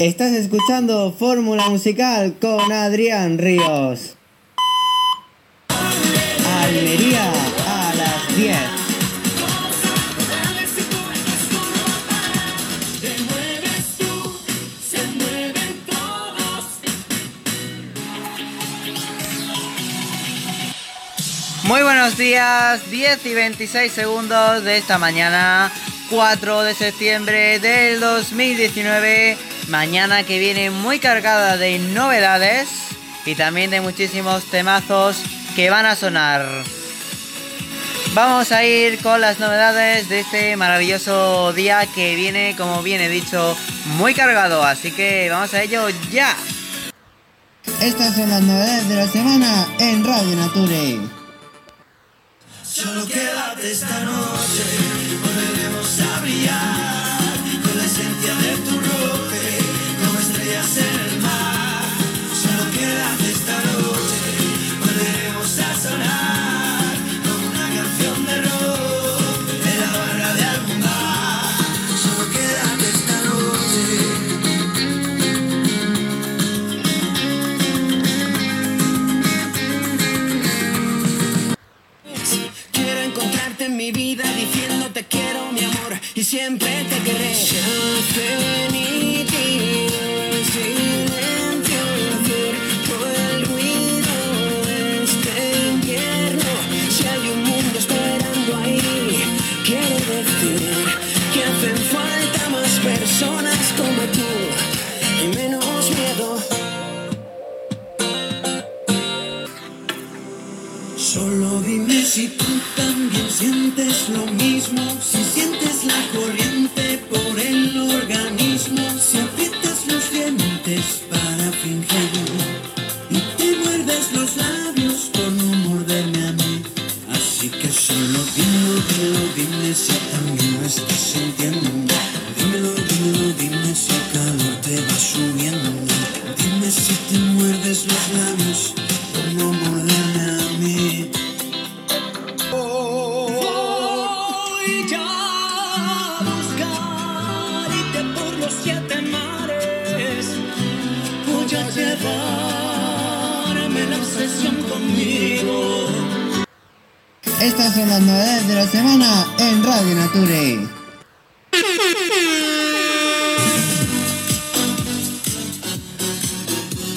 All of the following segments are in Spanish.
Estás escuchando Fórmula Musical con Adrián Ríos. Almería a las 10. Muy buenos días, 10 y 26 segundos de esta mañana, 4 de septiembre del 2019, mañana que viene muy cargada de novedades y también de muchísimos temazos que van a sonar. Vamos a ir con las novedades de este maravilloso día que viene, como bien he dicho, muy cargado, así que vamos a ello ya. Estas son las novedades de la semana en Radio Nature. Solo quédate esta noche, volveremos a brillar y siempre te querré. Se hace Estas son las novedades de la semana en Radio Nature.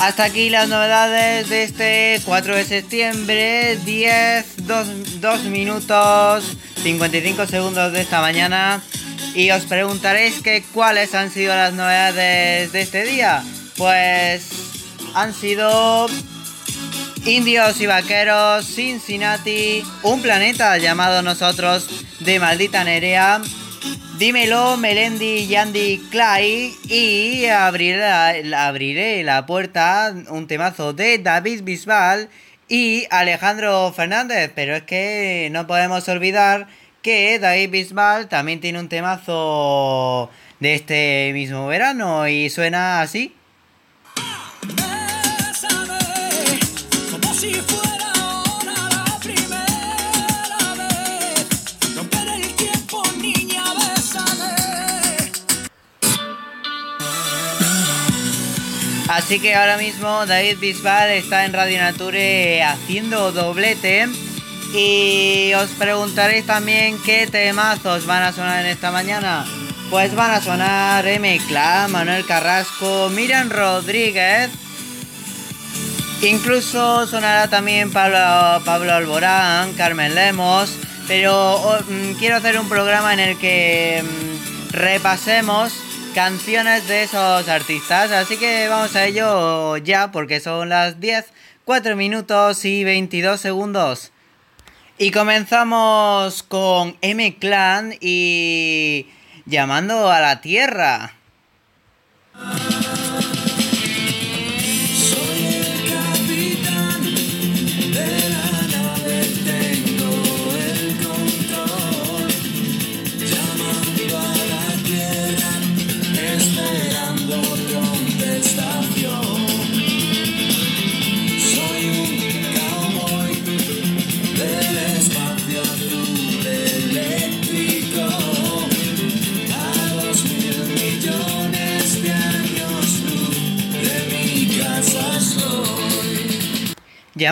Hasta aquí las novedades de este 4 de septiembre, 10, 2, 2 minutos, 55 segundos de esta mañana. Y os preguntaréis que cuáles han sido las novedades de este día. Pues han sido Indios y Vaqueros, Cincinnati, un planeta llamado nosotros de Maldita Nerea, Dímelo, Melendi, Yandy, Clay y abriré la, abriré la puerta, un temazo de David Bisbal y Alejandro Fernández, pero es que no podemos olvidar que David Bisbal también tiene un temazo de este mismo verano y suena así. Así que ahora mismo David Bisbal está en Radio Nature haciendo doblete. Y os preguntaréis también qué temazos van a sonar en esta mañana. Pues van a sonar M. Clan, Manuel Carrasco, Miriam Rodríguez. Incluso sonará también Pablo, Pablo Alborán, Carmen Lemos. Pero oh, mm, quiero hacer un programa en el que mm, repasemos canciones de esos artistas. Así que vamos a ello ya, porque son las 10, 4 minutos y 22 segundos. Y comenzamos con M Clan y llamando a la Tierra.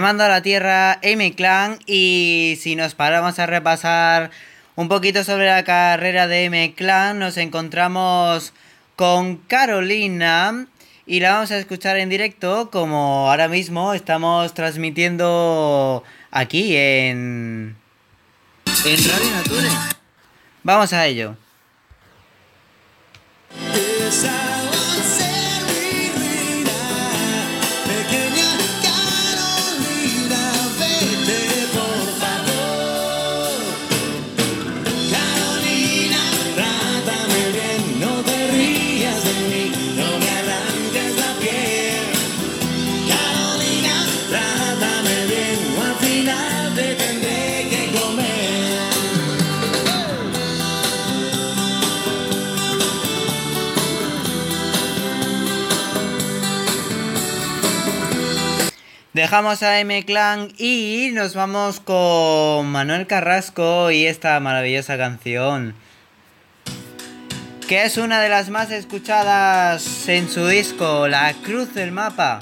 Llamando a la Tierra, Amy Clan. Y si nos paramos a repasar un poquito sobre la carrera de Amy Clan, nos encontramos con Carolina. Y la vamos a escuchar en directo, como ahora mismo estamos transmitiendo aquí en. En Radio Nature. Vamos a ello. Dejamos a M Clan y nos vamos con Manuel Carrasco y esta maravillosa canción. Que es una de las más escuchadas en su disco, La Cruz del Mapa.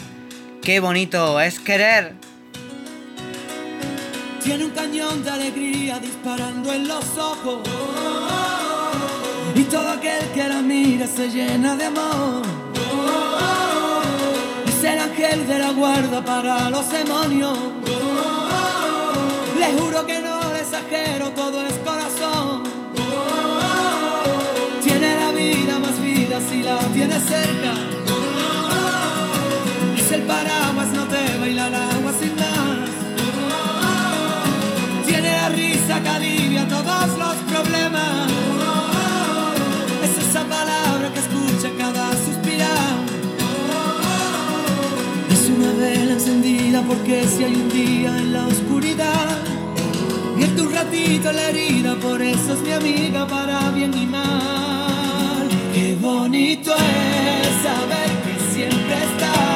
Qué bonito es querer. Tiene un cañón de alegría disparando en los ojos. Y todo aquel que la mira se llena de amor el ángel de la guarda para los demonios. Le juro que no le exagero, todo es corazón. Tiene la vida más vida si la tiene cerca. Es el paraguas, no te baila el agua sin porque si hay un día en la oscuridad en tu ratito la herida, por eso es mi amiga para bien y mal. Qué bonito es saber que siempre estás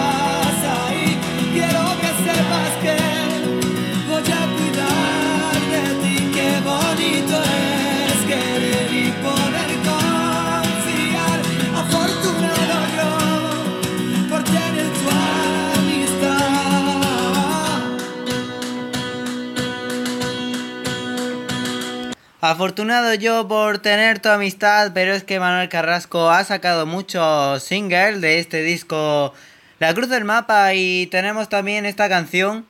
Afortunado yo por tener tu amistad, pero es que Manuel Carrasco ha sacado muchos singles de este disco La Cruz del Mapa y tenemos también esta canción.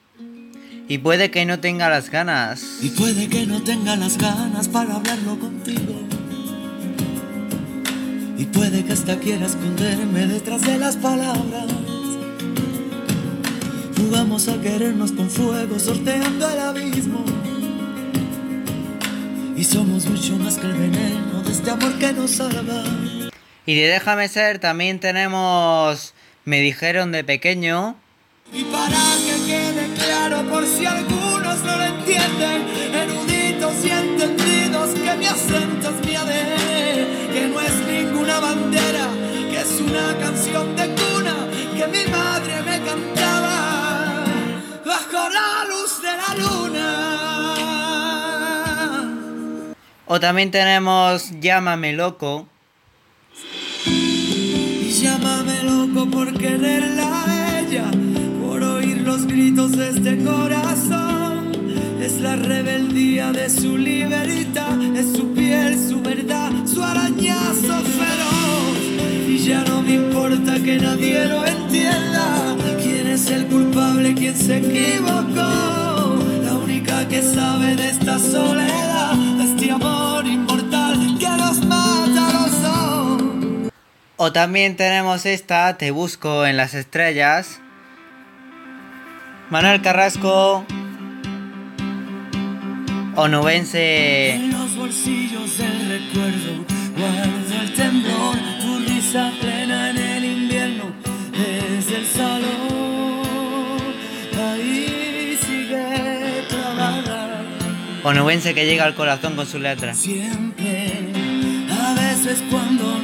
Y puede que no tenga las ganas. Y puede que no tenga las ganas para hablarlo contigo. Y puede que hasta quiera esconderme detrás de las palabras. Jugamos a querernos con fuego, sorteando el abismo. Y somos mucho más que el veneno de este amor que nos salva. Y de Déjame ser también tenemos Me dijeron de pequeño. Y para que quede claro por si algunos O también tenemos Llámame loco. Llámame loco por quererla a ella, por oír los gritos de este corazón. Es la rebeldía de su libertad, es su piel, su verdad, su arañazo feroz. Y ya no me importa que nadie lo entienda, quién es el culpable, quién se equivocó. La única que sabe de esta soledad O también tenemos esta, Te busco en las estrellas. Manuel Carrasco. Onubense. En los bolsillos del recuerdo guardo el temblor, tu risa plena en el bueno es el salón. Ahí sigue clavada. Onubense que llega al corazón con su letra. Siempre, a veces cuando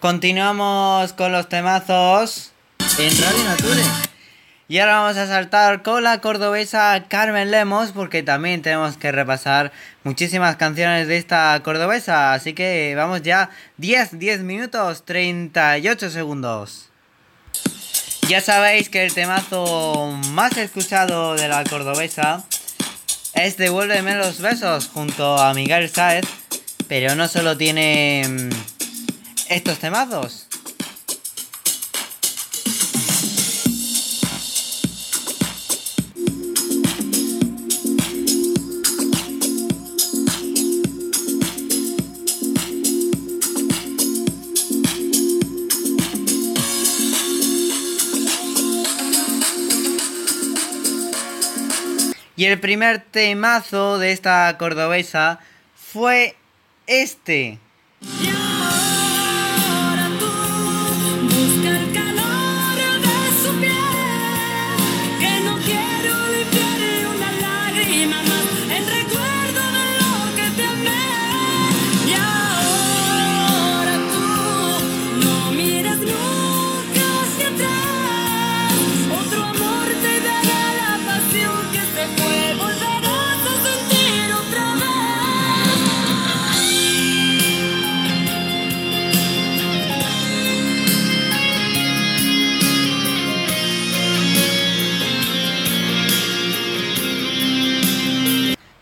Continuamos con los temazos en Radio Nature. Y ahora vamos a saltar con la cordobesa Carmen Lemos porque también tenemos que repasar muchísimas canciones de esta cordobesa. Así que vamos ya 10, 10 minutos 38 segundos. Ya sabéis que el temazo más escuchado de la cordobesa es Devuélveme los besos junto a Miguel Sáez. Pero no solo tiene mm, estos temazos. Y el primer temazo de esta cordobesa fue este.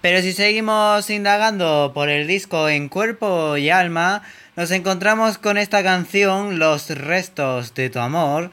Pero si seguimos indagando por el disco en cuerpo y alma, nos encontramos con esta canción, Los restos de tu amor,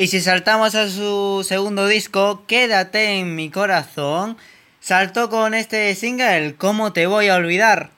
Y si saltamos a su segundo disco, Quédate en mi corazón, saltó con este single, ¿Cómo te voy a olvidar?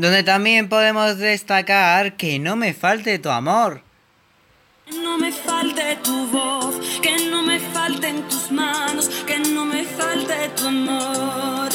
Donde también podemos destacar que no me falte tu amor. No me falte tu voz, que no me falten tus manos, que no me falte tu amor.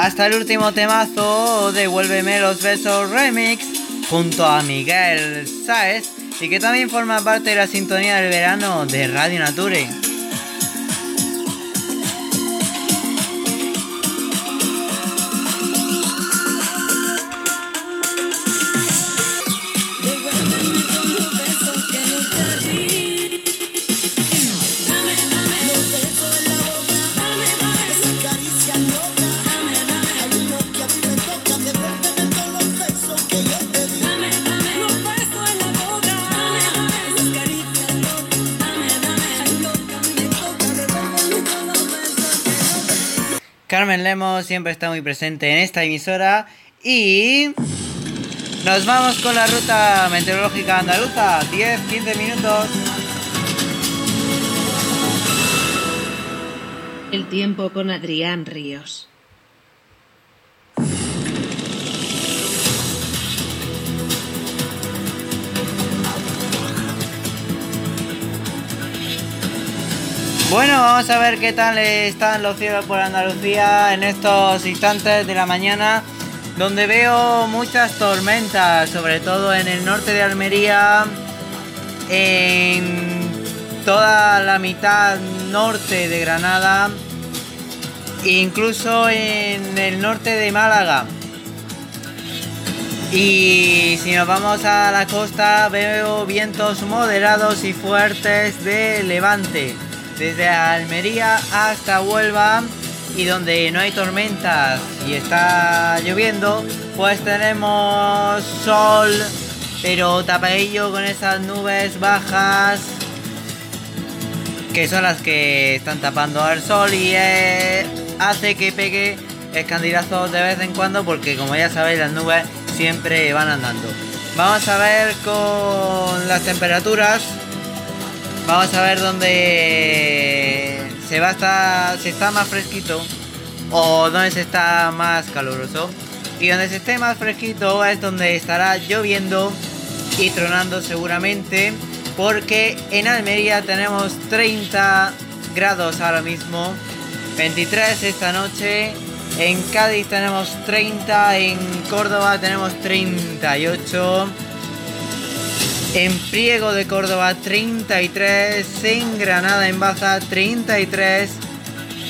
Hasta el último temazo, Devuélveme los besos remix, junto a Miguel Sáez, y que también forma parte de la sintonía del verano de Radio Nature. Carmen Lemos siempre está muy presente en esta emisora y nos vamos con la ruta meteorológica andaluza, 10-15 minutos. El tiempo con Adrián Ríos. Bueno, vamos a ver qué tal están los cielos por Andalucía en estos instantes de la mañana, donde veo muchas tormentas, sobre todo en el norte de Almería, en toda la mitad norte de Granada, incluso en el norte de Málaga. Y si nos vamos a la costa veo vientos moderados y fuertes de levante desde Almería hasta Huelva y donde no hay tormentas y está lloviendo, pues tenemos sol, pero tapadillo con esas nubes bajas que son las que están tapando al sol y eh, hace que pegue escandilazos de vez en cuando porque como ya sabéis las nubes siempre van andando. Vamos a ver con las temperaturas Vamos a ver dónde se va a estar, se está más fresquito o dónde se está más caluroso. Y donde se esté más fresquito es donde estará lloviendo y tronando seguramente. Porque en Almería tenemos 30 grados ahora mismo, 23 esta noche. En Cádiz tenemos 30, en Córdoba tenemos 38. En Priego de Córdoba 33, en Granada en Baza 33,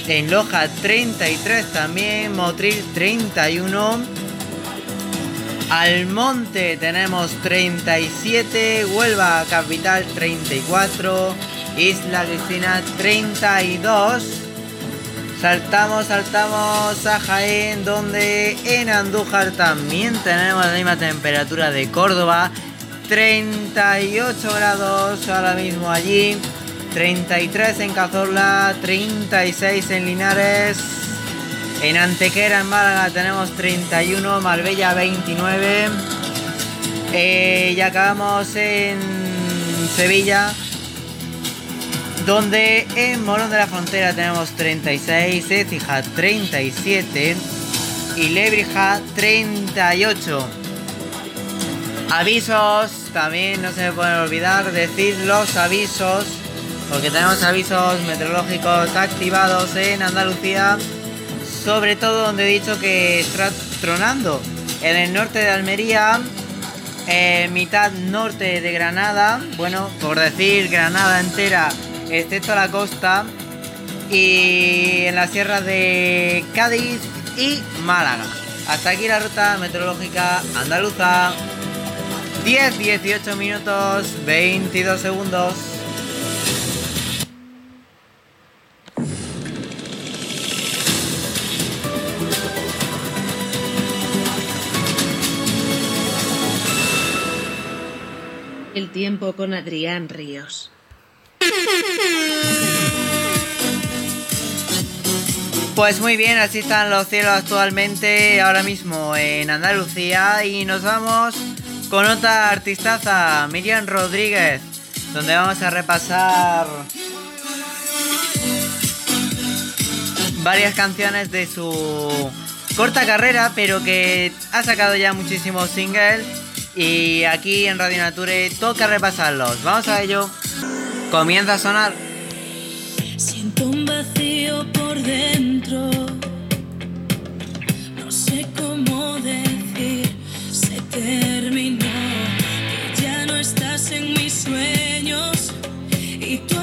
en Loja 33 también, Motril 31, Almonte tenemos 37, Huelva Capital 34, Isla Cristina 32. Saltamos, saltamos a Jaén, donde en Andújar también tenemos la misma temperatura de Córdoba 38 grados ahora mismo allí, 33 en Cazorla, 36 en Linares, en Antequera, en Málaga tenemos 31, Marbella 29, eh, y acabamos en Sevilla, donde en Morón de la Frontera tenemos 36, Écija 37 y Lebrija 38. Avisos también no se me pueden olvidar decir los avisos, porque tenemos avisos meteorológicos activados en Andalucía, sobre todo donde he dicho que está tronando. En el norte de Almería, en mitad norte de Granada, bueno, por decir Granada entera, excepto la costa, y en las sierras de Cádiz y Málaga. Hasta aquí la ruta meteorológica andaluza. 10, 18 minutos, 22 segundos. El tiempo con Adrián Ríos. Pues muy bien, así están los cielos actualmente, ahora mismo en Andalucía y nos vamos con otra artistaza, Miriam Rodríguez, donde vamos a repasar varias canciones de su corta carrera, pero que ha sacado ya muchísimos singles y aquí en Radio Nature toca repasarlos. Vamos a ello. Comienza a sonar. Siento un vacío por dentro. En mis sueños y tu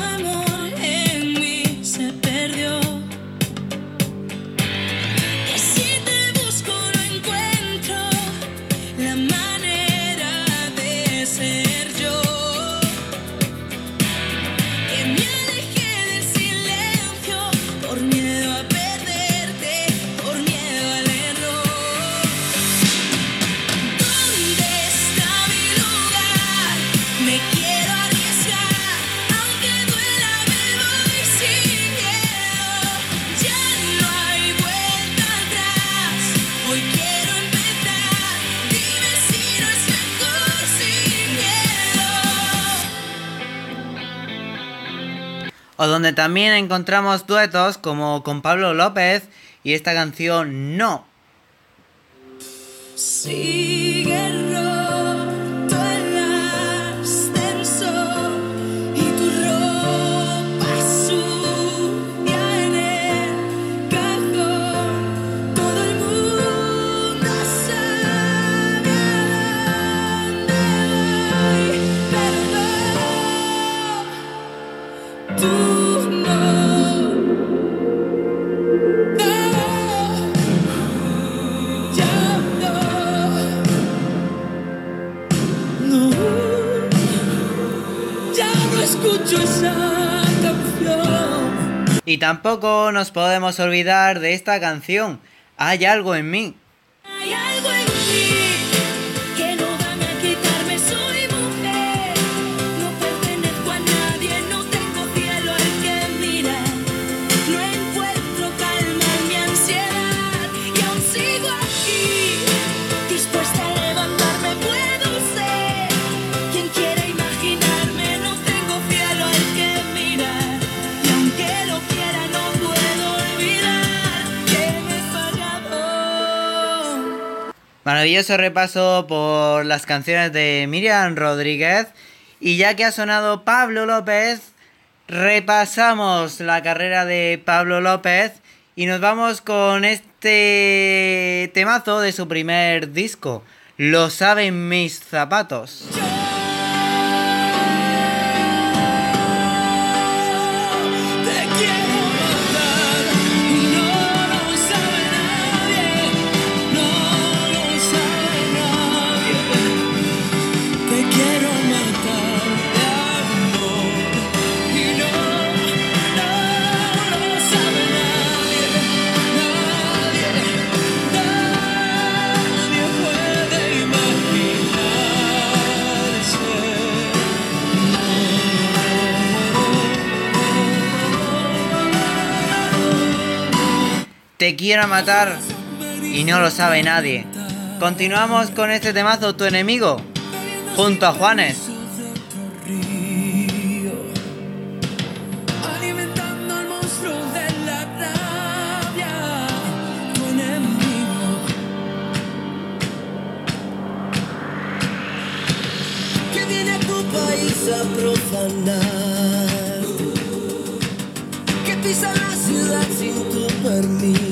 donde también encontramos duetos como con Pablo López y esta canción No. Y tampoco nos podemos olvidar de esta canción, Hay algo en mí. Maravilloso repaso por las canciones de Miriam Rodríguez. Y ya que ha sonado Pablo López, repasamos la carrera de Pablo López y nos vamos con este temazo de su primer disco. Lo saben mis zapatos. Te quiero matar y no lo sabe nadie. Continuamos con este temazo, tu enemigo, junto a Juanes. a profanar, que pisa la ciudad sin tu permiso,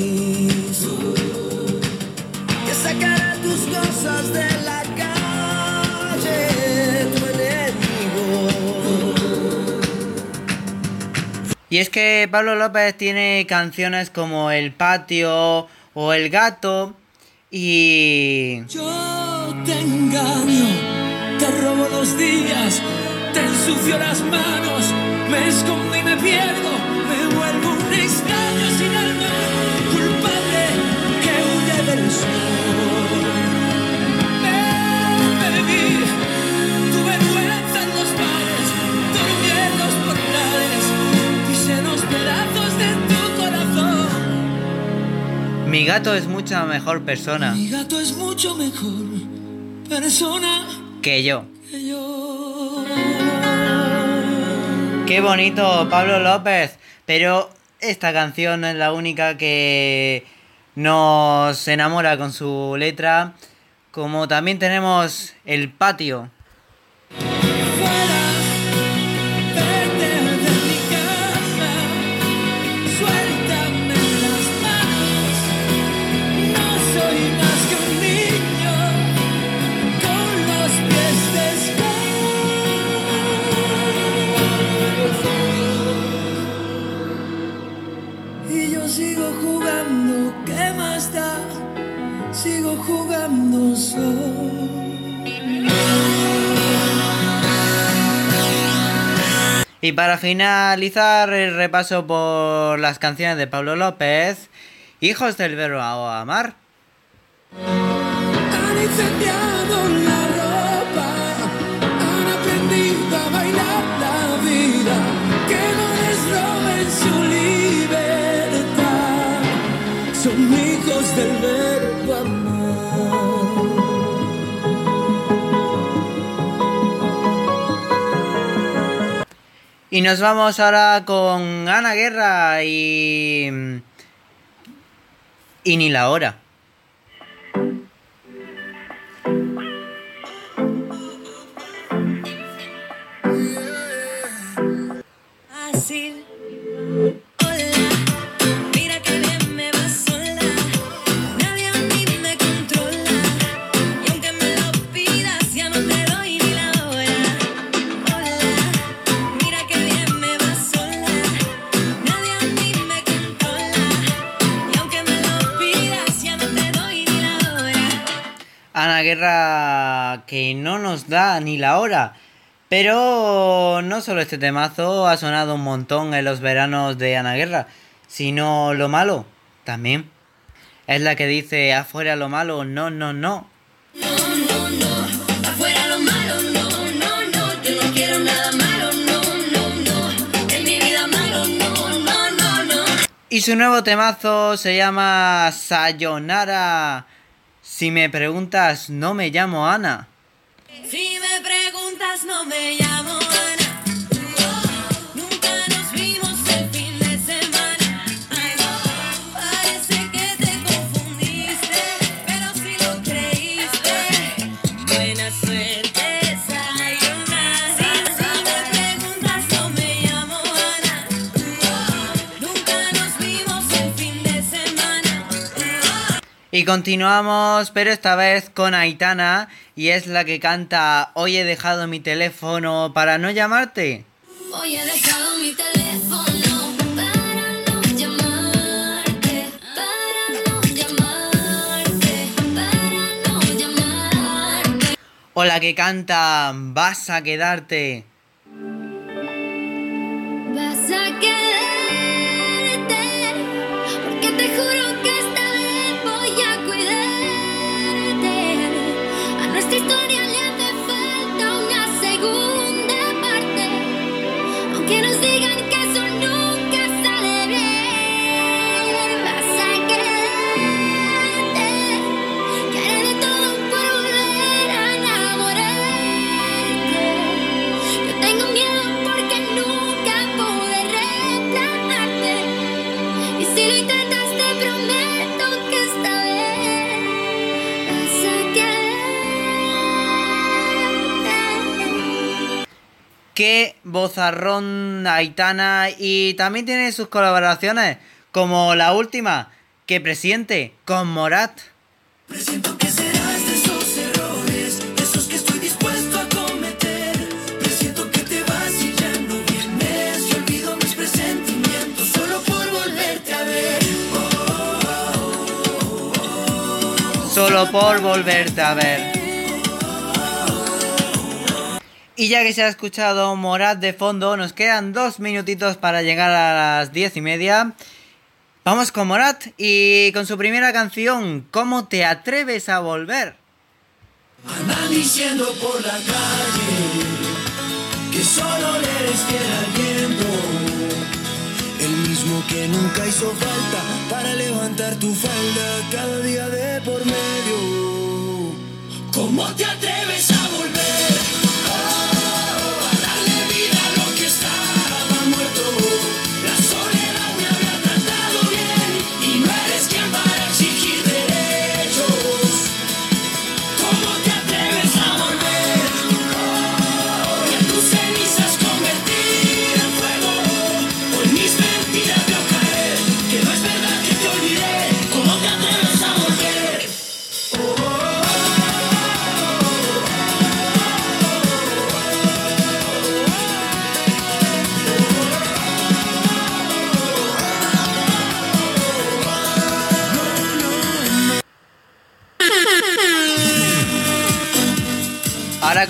Y es que Pablo López tiene canciones como El Patio o El Gato y... Yo te engaño, te robo los días, te ensucio las manos, me escondo y me pierdo, Mi gato es mucha mejor persona Mi gato es mucho mejor persona que yo. que yo. Qué bonito, Pablo López. Pero esta canción no es la única que nos enamora con su letra. Como también tenemos El Patio. Y para finalizar el repaso por las canciones de Pablo López, Hijos del Verbo Amar. Y nos vamos ahora con Ana Guerra y. Y ni la hora. Fácil. Ana Guerra que no nos da ni la hora. Pero no solo este temazo ha sonado un montón en los veranos de Ana Guerra, sino lo malo también. Es la que dice afuera lo malo, no, no, no. No, no, no, afuera lo malo, no, no, no, yo no quiero nada malo, no, no, no, en mi vida malo, no, no, no, no. Y su nuevo temazo se llama Sayonara. Si me preguntas, no me llamo Ana. Si me preguntas, no me llamo Ana. Y continuamos, pero esta vez con Aitana, y es la que canta Hoy he dejado mi teléfono para no llamarte. Hoy he dejado mi teléfono para no llamarte, para no llamarte, para no llamarte. O la que canta Vas a quedarte. Qué vozarrón Aitana y también tiene sus colaboraciones, como la última que presiente con Morat. Presiento que serás de esos errores, esos que estoy dispuesto a cometer. Presiento que te vas y ya no vienes. Yo olvido mis presentimientos solo por volverte a ver. Solo por volverte a ver. Y ya que se ha escuchado Morat de fondo, nos quedan dos minutitos para llegar a las diez y media. Vamos con Morat y con su primera canción, ¿Cómo te atreves a volver? Andan diciendo por la calle que solo le eres fiel al viento. El mismo que nunca hizo falta para levantar tu falda cada día de por medio. ¿Cómo te atreves a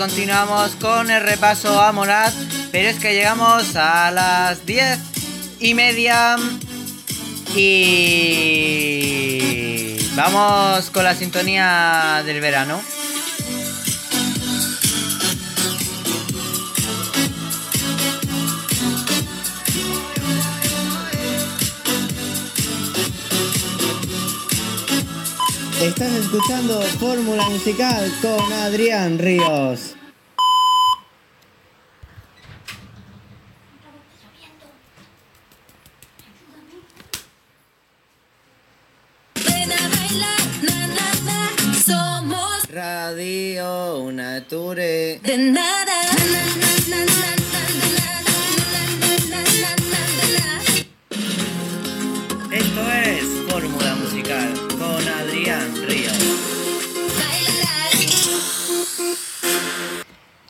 continuamos con el repaso a Morat, pero es que llegamos a las diez y media y vamos con la sintonía del verano. Estás escuchando Fórmula Musical con Adrián Ríos. Radio Nature.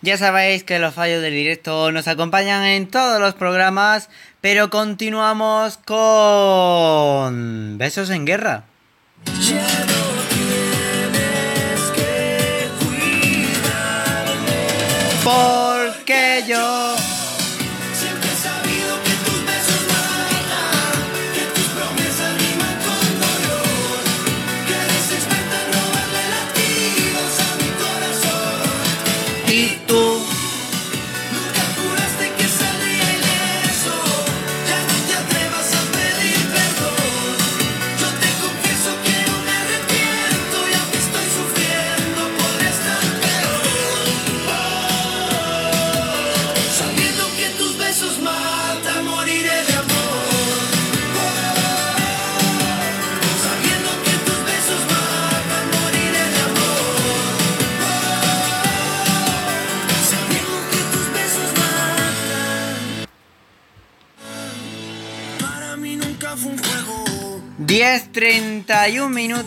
Ya sabéis que los fallos del directo nos acompañan en todos los programas, pero continuamos con Besos en Guerra. Porque yo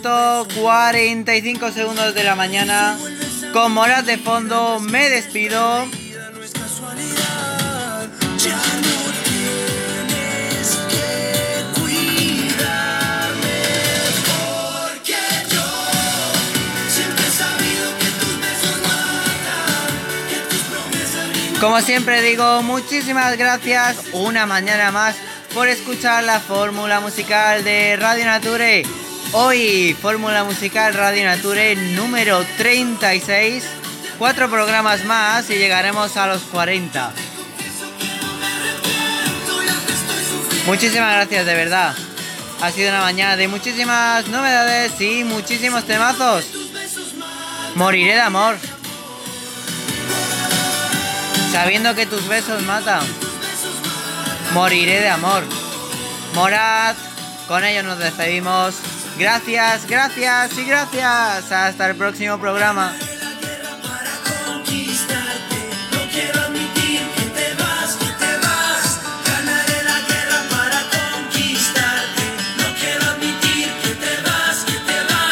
31 minutos, 45 segundos de la mañana. Con Morat de fondo, me despido. Como siempre digo, muchísimas gracias una mañana más por escuchar la fórmula musical de Radio Nature. Hoy, fórmula musical Radio Nature número 36. Cuatro programas más y llegaremos a los 40. Muchísimas gracias, de verdad. Ha sido una mañana de muchísimas novedades y muchísimos temazos. Moriré de amor. Sabiendo que tus besos matan. Moriré de amor. Morad. Con ello nos despedimos. Gracias, gracias y gracias. Hasta el próximo programa.